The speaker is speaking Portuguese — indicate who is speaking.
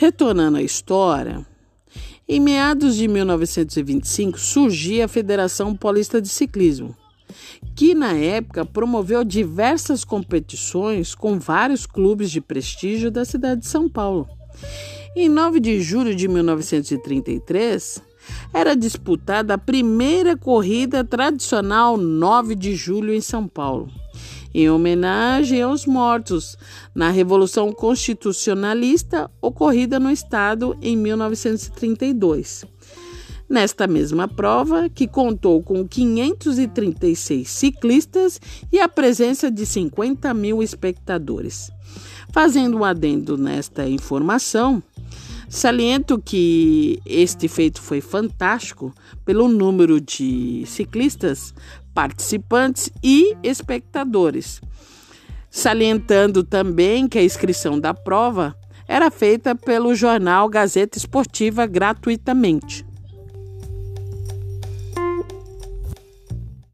Speaker 1: Retornando à história, em meados de 1925 surgia a Federação Paulista de Ciclismo, que na época promoveu diversas competições com vários clubes de prestígio da cidade de São Paulo. Em 9 de julho de 1933, era disputada a primeira corrida tradicional 9 de julho em São Paulo, em homenagem aos mortos na Revolução Constitucionalista ocorrida no estado em 1932. Nesta mesma prova, que contou com 536 ciclistas e a presença de 50 mil espectadores. Fazendo um adendo nesta informação, Saliento que este feito foi fantástico pelo número de ciclistas, participantes e espectadores. Salientando também que a inscrição da prova era feita pelo jornal Gazeta Esportiva gratuitamente.